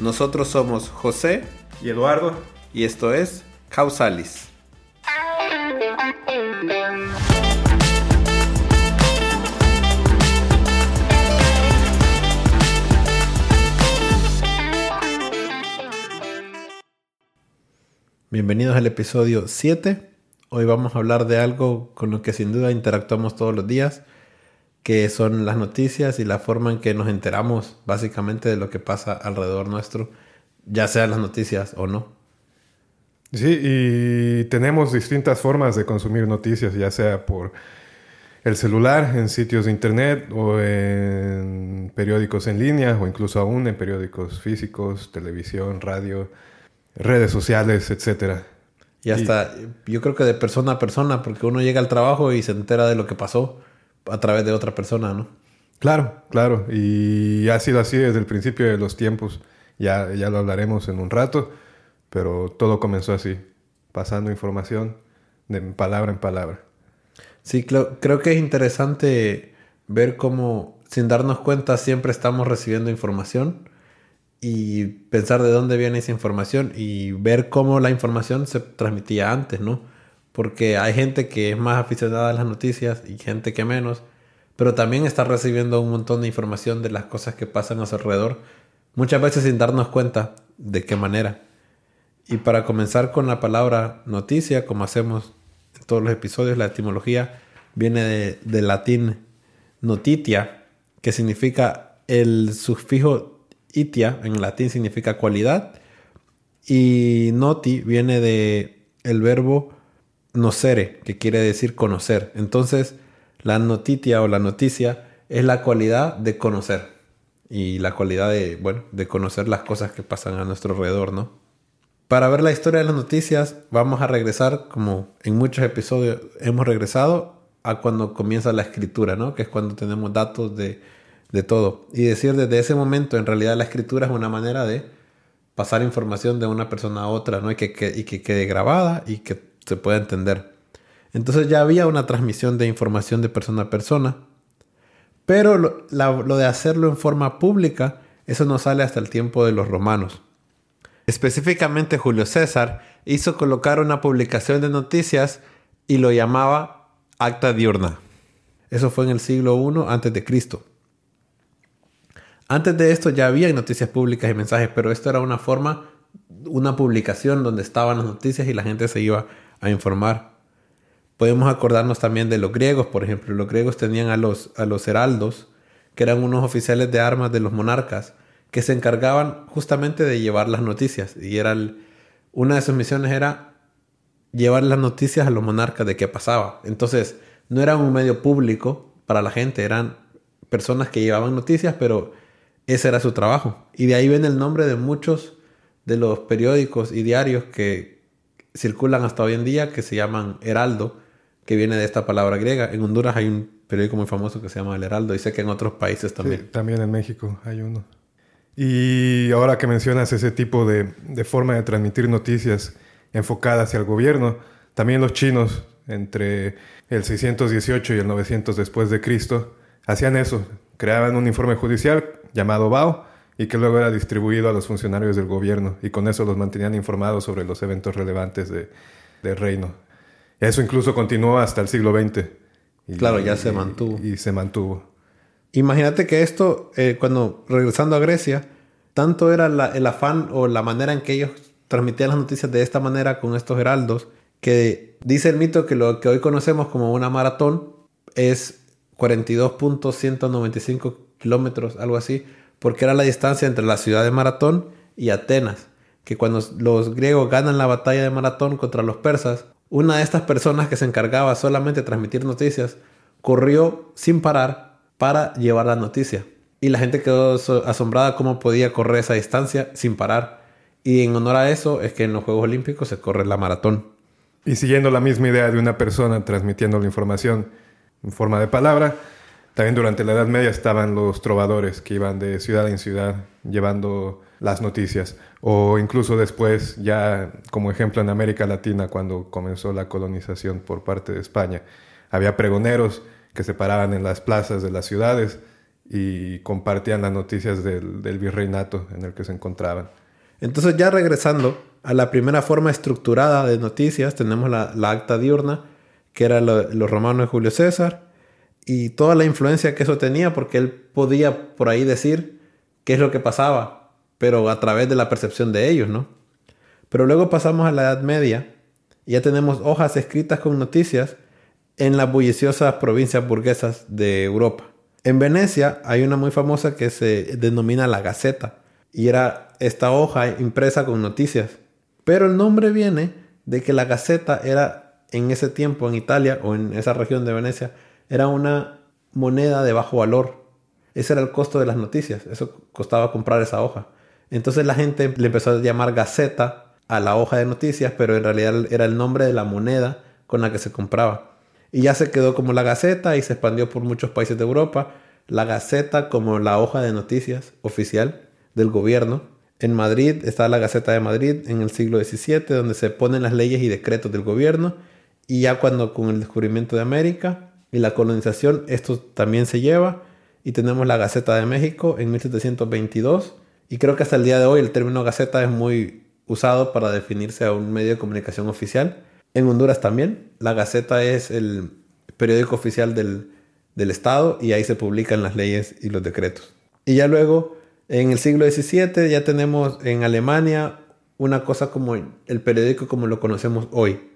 Nosotros somos José y Eduardo y esto es Causalis. Bienvenidos al episodio 7. Hoy vamos a hablar de algo con lo que sin duda interactuamos todos los días, que son las noticias y la forma en que nos enteramos básicamente de lo que pasa alrededor nuestro, ya sean las noticias o no. Sí, y tenemos distintas formas de consumir noticias, ya sea por el celular, en sitios de internet o en periódicos en línea o incluso aún en periódicos físicos, televisión, radio, redes sociales, etcétera. Y hasta, yo creo que de persona a persona, porque uno llega al trabajo y se entera de lo que pasó a través de otra persona, ¿no? Claro, claro. Y ha sido así desde el principio de los tiempos. Ya, ya lo hablaremos en un rato, pero todo comenzó así, pasando información de palabra en palabra. Sí, creo que es interesante ver cómo, sin darnos cuenta, siempre estamos recibiendo información y pensar de dónde viene esa información y ver cómo la información se transmitía antes, ¿no? Porque hay gente que es más aficionada a las noticias y gente que menos, pero también está recibiendo un montón de información de las cosas que pasan a su alrededor, muchas veces sin darnos cuenta de qué manera. Y para comenzar con la palabra noticia, como hacemos en todos los episodios, la etimología viene de, del latín notitia, que significa el sufijo itia, en latín significa cualidad, y noti viene de el verbo nocere, que quiere decir conocer. Entonces, la noticia o la noticia es la cualidad de conocer y la cualidad de, bueno, de conocer las cosas que pasan a nuestro alrededor, ¿no? Para ver la historia de las noticias, vamos a regresar, como en muchos episodios hemos regresado, a cuando comienza la escritura, ¿no? Que es cuando tenemos datos de, de todo. Y decir desde ese momento, en realidad la escritura es una manera de pasar información de una persona a otra, ¿no? Y que, y que quede grabada y que se puede entender. Entonces ya había una transmisión de información de persona a persona. Pero lo, de hacerlo en forma pública, eso no sale hasta el tiempo de los romanos. Específicamente Julio César hizo colocar una publicación de noticias y lo llamaba acta diurna. Eso fue en el siglo I antes de Cristo. Antes de esto ya había noticias públicas y mensajes, pero esto era una forma, una publicación donde estaban las noticias y la gente se iba a informar. Podemos acordarnos también de los griegos, por ejemplo. Los griegos tenían a los, a los heraldos, que eran unos oficiales de armas de los monarcas, que se encargaban justamente de llevar las noticias. Y era una de sus misiones era llevar las noticias a los monarcas de qué pasaba. Entonces, no era un medio público para la gente, eran personas que llevaban noticias, pero ese era su trabajo. Y de ahí viene el nombre de muchos de los periódicos y diarios que, circulan hasta hoy en día que se llaman Heraldo, que viene de esta palabra griega. En Honduras hay un periódico muy famoso que se llama El Heraldo y sé que en otros países también. también en México hay uno. Y ahora que mencionas ese tipo de, de forma de transmitir noticias enfocadas hacia el gobierno, también los chinos entre el 618 y el 900 después de Cristo hacían eso, creaban un informe judicial llamado Bao y que luego era distribuido a los funcionarios del gobierno y con eso los mantenían informados sobre los eventos relevantes de, del reino. Eso incluso continuó hasta el siglo XX. claro, ya se mantuvo. Y, se mantuvo. Imagínate que esto, eh, cuando regresando a Grecia, tanto era el afán o la manera en que ellos transmitían las noticias de esta manera con estos heraldos, que dice el mito que lo que hoy conocemos como una maratón es 42.195 kilómetros, algo así, porque era la distancia entre la ciudad de Maratón y Atenas, que cuando los griegos ganan la batalla de Maratón contra los persas, una de estas personas que se encargaba solamente de transmitir noticias, corrió sin parar para llevar la noticia. Y la gente quedó asombrada cómo podía correr esa distancia sin parar. Y en honor a eso es que en los Juegos Olímpicos se corre la maratón. Y siguiendo la misma idea de una persona transmitiendo la información en forma de palabra, también durante la Edad Media estaban los trovadores que iban de ciudad en ciudad llevando las noticias. O incluso después, ya como ejemplo en América Latina, cuando comenzó la colonización por parte de España, había pregoneros que se paraban en las plazas de las ciudades y compartían las noticias del, virreinato en el que se encontraban. Entonces ya regresando a la primera forma estructurada de noticias, tenemos la, acta diurna, que era los romanos de Julio César, y toda la influencia que eso tenía, porque él podía por ahí decir qué es lo que pasaba, pero a través de la percepción de ellos, ¿no? Pero luego pasamos a la Edad Media, y ya tenemos hojas escritas con noticias en las bulliciosas provincias burguesas de Europa. En Venecia hay una muy famosa que se denomina la Gaceta y era esta hoja impresa con noticias. Pero el nombre viene de que la Gaceta era en ese tiempo en Italia o en esa región de Venecia era una moneda de bajo valor. Ese era el costo de las noticias. Eso costaba comprar esa hoja. Entonces la gente le empezó a llamar Gaceta a la hoja de noticias, pero en realidad era el nombre de la moneda con la que se compraba. Y ya se quedó como la Gaceta y se expandió por muchos países de Europa. La Gaceta como la hoja de noticias oficial del gobierno. En Madrid está la Gaceta de Madrid en el siglo XVII, donde se ponen las leyes y decretos del gobierno. Y ya cuando con el descubrimiento de América y la colonización, esto también se lleva. Y tenemos la Gaceta de México en 1722. Y creo que hasta el día de hoy el término Gaceta es muy usado para definirse a un medio de comunicación oficial. En Honduras también. La Gaceta es el periódico oficial del, Estado y ahí se publican las leyes y los decretos. Y ya luego, en el siglo XVII, ya tenemos en Alemania una cosa como el periódico como lo conocemos hoy.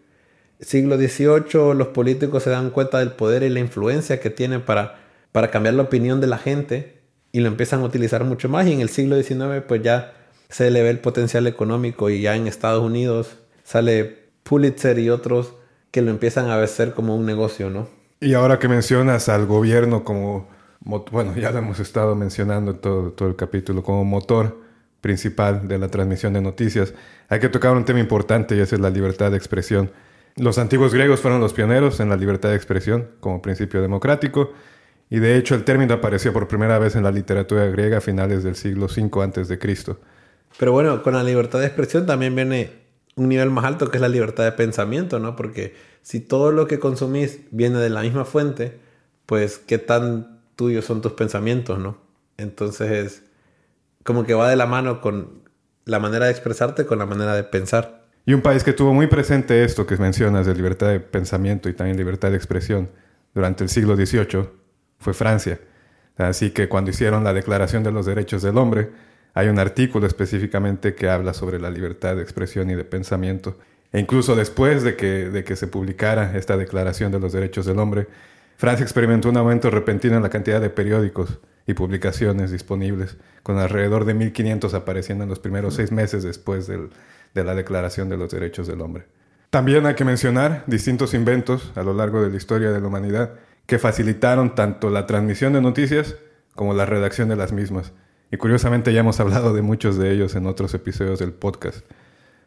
Siglo XVIII, los políticos se dan cuenta del poder y la influencia que tienen para, para cambiar la opinión de la gente y lo empiezan a utilizar mucho más. Y en el siglo XIX, pues ya se le ve el potencial económico y ya en Estados Unidos sale Pulitzer y otros que lo empiezan a ver como un negocio, ¿no? Y ahora que mencionas al gobierno como, bueno, ya lo hemos estado mencionando todo, todo el capítulo, como motor principal de la transmisión de noticias, hay que tocar un tema importante y ese es la libertad de expresión. Los antiguos griegos fueron los pioneros en la libertad de expresión como principio democrático y de hecho el término apareció por primera vez en la literatura griega a finales del siglo V Cristo. Pero bueno, con la libertad de expresión también viene un nivel más alto que es la libertad de pensamiento, ¿no? Porque si todo lo que consumís viene de la misma fuente, pues qué tan tuyos son tus pensamientos, ¿no? Entonces es como que va de la mano con la manera de expresarte con la manera de pensar. Y un país que tuvo muy presente esto que mencionas de libertad de pensamiento y también libertad de expresión durante el siglo XVIII fue Francia. Así que cuando hicieron la Declaración de los Derechos del Hombre, hay un artículo específicamente que habla sobre la libertad de expresión y de pensamiento. E incluso después de que, de que se publicara esta Declaración de los Derechos del Hombre, Francia experimentó un aumento repentino en la cantidad de periódicos y publicaciones disponibles, con alrededor de 1.500 apareciendo en los primeros seis meses después de la Declaración de los Derechos del Hombre. También hay que mencionar distintos inventos a lo largo de la historia de la humanidad que facilitaron tanto la transmisión de noticias como la redacción de las mismas. Y curiosamente ya hemos hablado de muchos de ellos en otros episodios del podcast.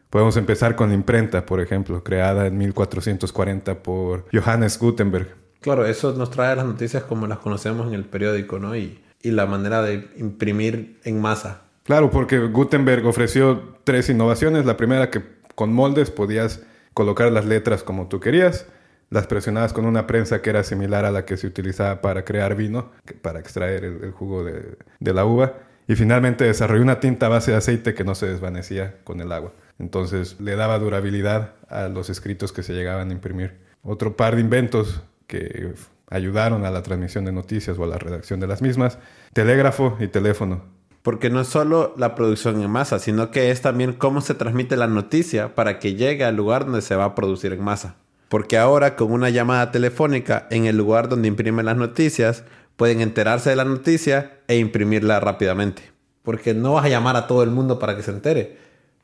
Podemos empezar con la imprenta, por ejemplo, creada en 1440 por Johannes Gutenberg. Claro, eso nos trae las noticias como las conocemos en el periódico, ¿no? Y, y la manera de imprimir en masa. Claro, porque Gutenberg ofreció tres innovaciones. La primera que con moldes podías colocar las letras como tú querías. Las presionabas con una prensa que era similar a la que se utilizaba para crear vino, para extraer el, jugo de, de la uva y finalmente desarrolló una tinta a base de aceite que no se desvanecía con el agua. Entonces le daba durabilidad a los escritos que se llegaban a imprimir. Otro par de inventos que ayudaron a la transmisión de noticias o a la redacción de las mismas, telégrafo y teléfono. Porque no es solo la producción en masa, sino que es también cómo se transmite la noticia para que llegue al lugar donde se va a producir en masa. Porque ahora con una llamada telefónica en el lugar donde imprimen las noticias, pueden enterarse de la noticia e imprimirla rápidamente. Porque no vas a llamar a todo el mundo para que se entere,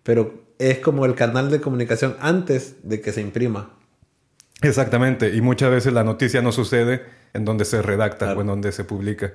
pero es como el canal de comunicación antes de que se imprima. Exactamente, y muchas veces la noticia no sucede en donde se redacta o en donde se publica.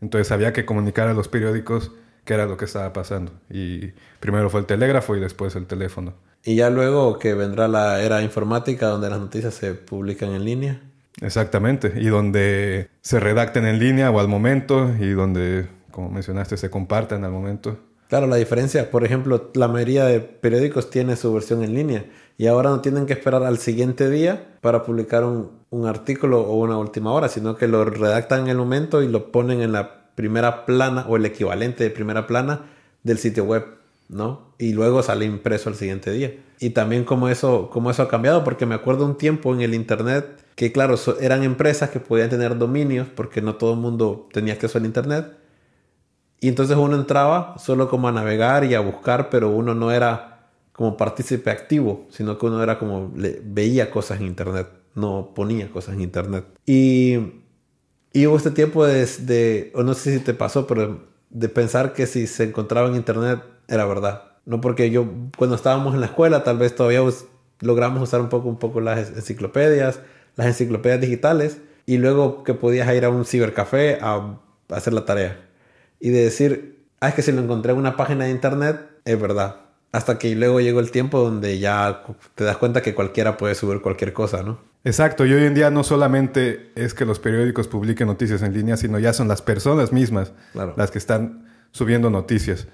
Entonces había que comunicar a los periódicos qué era lo que estaba pasando. Y primero fue el telégrafo y después el teléfono. Y ya luego que vendrá la era informática donde las noticias se publican en línea. Exactamente, y donde se redacten en línea o al momento y donde, como mencionaste, se compartan al momento. Claro, la diferencia, por ejemplo, la mayoría de periódicos tiene su versión en línea y ahora no tienen que esperar al siguiente día para publicar un, un artículo o una última hora, sino que lo redactan en el momento y lo ponen en la primera plana o el equivalente de primera plana del sitio web, ¿no? Y luego sale impreso al siguiente día. Y también como eso, como eso ha cambiado, porque me acuerdo un tiempo en el Internet que, claro, eran empresas que podían tener dominios, porque no todo el mundo tenía acceso al Internet. Y entonces uno entraba solo como a navegar y a buscar, pero uno no era como partícipe activo, sino que uno era como le, veía cosas en Internet, no ponía cosas en Internet. Y y hubo este tiempo de, o no sé si te pasó, pero de pensar que si se encontraba en internet era verdad. No porque yo, cuando estábamos en la escuela, tal vez todavía logramos usar un poco, un poco las enciclopedias, las enciclopedias digitales, y luego que podías ir a un cibercafé a, a hacer la tarea. Y de decir, ah, es que si lo encontré en una página de internet, es verdad. Hasta que luego llegó el tiempo donde ya te das cuenta que cualquiera puede subir cualquier cosa, ¿no? Exacto, y hoy en día no solamente es que los periódicos publiquen noticias en línea, sino ya son las personas mismas las que están subiendo noticias.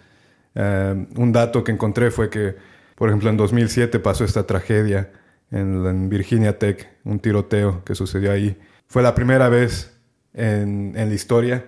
Eh, un dato que encontré fue que, por ejemplo, en 2007 pasó esta tragedia en, Virginia Tech, un tiroteo que sucedió ahí. Fue la primera vez en, en la historia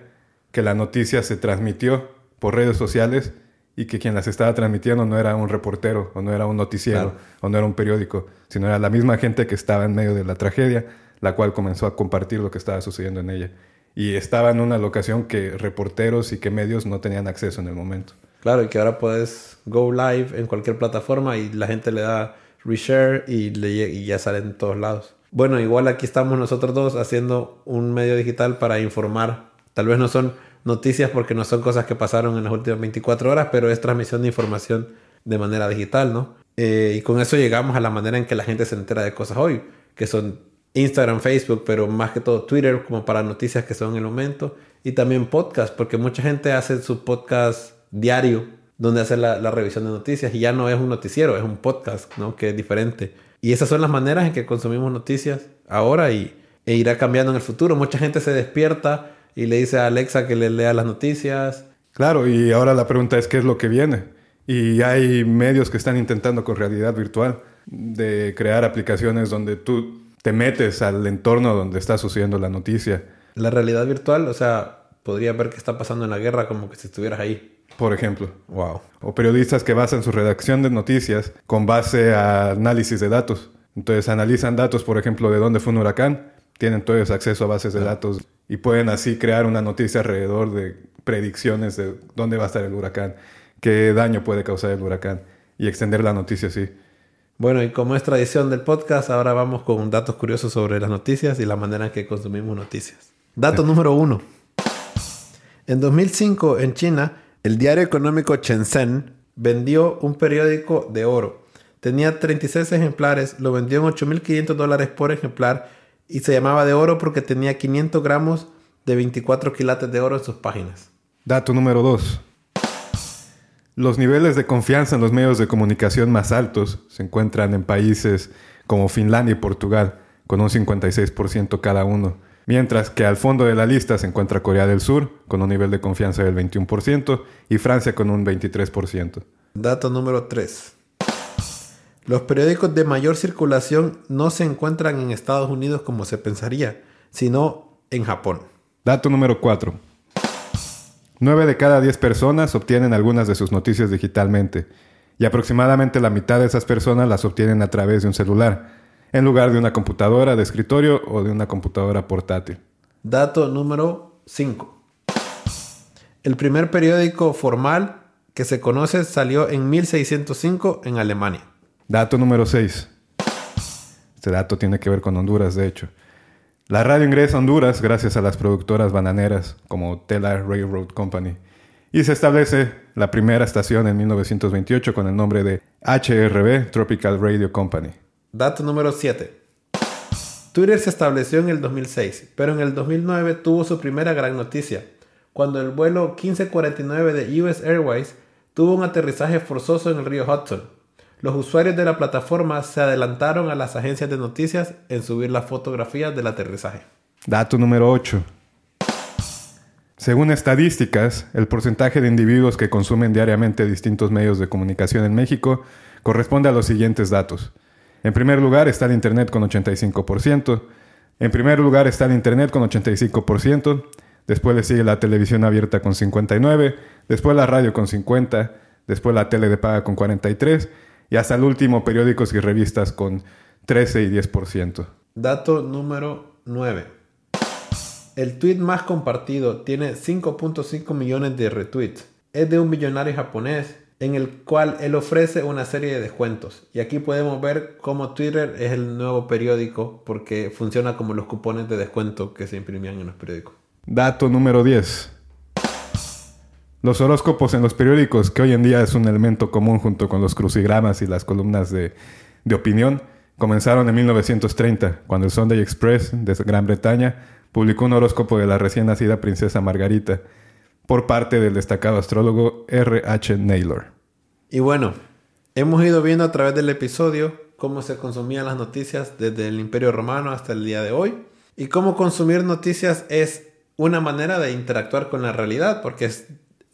que la noticia se transmitió por redes sociales y que quien las estaba transmitiendo no era un reportero o no era un noticiero o no era un periódico, sino era la misma gente que estaba en medio de la tragedia, la cual comenzó a compartir lo que estaba sucediendo en ella. Y estaba en una locación que reporteros y que medios no tenían acceso en el momento. Claro, y que ahora puedes go live en cualquier plataforma y la gente le da reshare y, le, y ya sale en todos lados. Bueno, igual aquí estamos nosotros dos haciendo un medio digital para informar. Tal vez no son noticias porque no son cosas que pasaron en las últimas 24 horas, pero es transmisión de información de manera digital, ¿no? Eh, y con eso llegamos a la manera en que la gente se entera de cosas hoy, que son Instagram, Facebook, pero más que todo Twitter como para noticias que son en el momento, y también podcast, porque mucha gente hace su podcast diario, donde hace la, revisión de noticias, y ya no es un noticiero, es un podcast, ¿no? Que es diferente. Y esas son las maneras en que consumimos noticias ahora y, e irá cambiando en el futuro. Mucha gente se despierta y le dice a Alexa que le lea las noticias. Claro, y ahora la pregunta es qué es lo que viene. Y hay medios que están intentando con realidad virtual de crear aplicaciones donde tú te metes al entorno donde está sucediendo la noticia. La realidad virtual, o sea, podría ver qué está pasando en la guerra como que si estuvieras ahí. Por ejemplo. Wow. O periodistas que basan su redacción de noticias con base a análisis de datos. Entonces analizan datos, por ejemplo, de dónde fue un huracán, tienen todo ese acceso a bases de datos y pueden así crear una noticia alrededor de predicciones de dónde va a estar el huracán, qué daño puede causar el huracán y extender la noticia así. Bueno, y como es tradición del podcast, ahora vamos con datos curiosos sobre las noticias y la manera en que consumimos noticias. Dato número uno. En 2005, en China, el diario económico Shenzhen vendió un periódico de oro. Tenía 36 ejemplares, lo vendió en 8.500 dólares por ejemplar y se llamaba de oro porque tenía 500 gramos de 24 quilates de oro en sus páginas. Dato número 2. Los niveles de confianza en los medios de comunicación más altos se encuentran en países como Finlandia y Portugal, con un 56% cada uno, mientras que al fondo de la lista se encuentra Corea del Sur, con un nivel de confianza del 21%, y Francia con un 23%. Dato número 3. Los periódicos de mayor circulación no se encuentran en Estados Unidos como se pensaría, sino en Japón. Dato número 4. 9 de cada 10 personas obtienen algunas de sus noticias digitalmente y aproximadamente la mitad de esas personas las obtienen a través de un celular, en lugar de una computadora de escritorio o de una computadora portátil. Dato número 5. El primer periódico formal que se conoce salió en 1605 en Alemania. Dato número 6. Este dato tiene que ver con Honduras, de hecho. La radio ingresa a Honduras gracias a las productoras bananeras como Telar Railroad Company y se establece la primera estación en 1928 con el nombre de HRB Tropical Radio Company. Dato número 7. Twitter se estableció en el 2006, pero en el 2009 tuvo su primera gran noticia. cuando el vuelo 1549 de US Airways tuvo un aterrizaje forzoso en el río Hudson. Los usuarios de la plataforma se adelantaron a las agencias de noticias en subir las fotografías del aterrizaje. Dato número 8. Según estadísticas, el porcentaje de individuos que consumen diariamente distintos medios de comunicación en México corresponde a los siguientes datos. En primer lugar está el Internet con 85%. En primer lugar está el Internet con 85%. Después le sigue la televisión abierta con 59%. Después la radio con 50%. Después la tele de paga con 43%. Y hasta el último periódicos y revistas con 13 y 10%. Dato número 9. El tweet más compartido tiene 5.5 millones de retweets. Es de un millonario japonés en el cual él ofrece una serie de descuentos. Y aquí podemos ver cómo Twitter es el nuevo periódico porque funciona como los cupones de descuento que se imprimían en los periódicos. Dato número 10. Los horóscopos en los periódicos, que hoy en día es un elemento común junto con los crucigramas y las columnas de, de opinión, comenzaron en 1930, cuando el Sunday Express de Gran Bretaña publicó un horóscopo de la recién nacida princesa Margarita por parte del destacado astrólogo R. H. Naylor. Y bueno, hemos ido viendo a través del episodio cómo se consumían las noticias desde el Imperio Romano hasta el día de hoy y cómo consumir noticias es una manera de interactuar con la realidad porque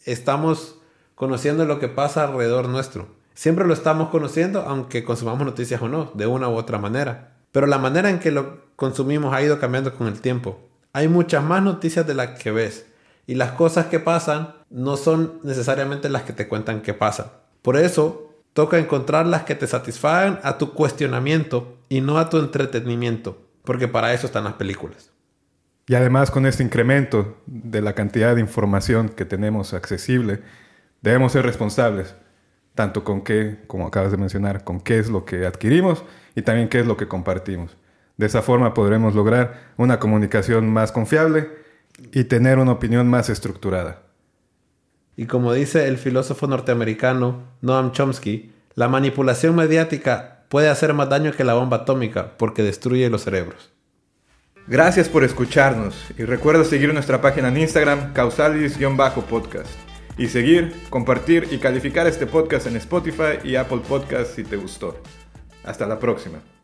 estamos conociendo lo que pasa alrededor nuestro. Siempre lo estamos conociendo aunque consumamos noticias o no, de una u otra manera. Pero la manera en que lo consumimos ha ido cambiando con el tiempo. Hay muchas más noticias de las que ves. Y las cosas que pasan no son necesariamente las que te cuentan que pasan. Por eso, toca encontrar las que te satisfagan a tu cuestionamiento y no a tu entretenimiento. Porque para eso están las películas. Y además con este incremento de la cantidad de información que tenemos accesible, debemos ser responsables, tanto con qué, como acabas de mencionar, con qué es lo que adquirimos y también qué es lo que compartimos. De esa forma podremos lograr una comunicación más confiable y tener una opinión más estructurada. Y como dice el filósofo norteamericano Noam Chomsky, la manipulación mediática puede hacer más daño que la bomba atómica porque destruye los cerebros. Gracias por escucharnos y recuerda seguir nuestra página en Instagram causalis-podcast y seguir, compartir y calificar este podcast en Spotify y Apple Podcast si te gustó. Hasta la próxima.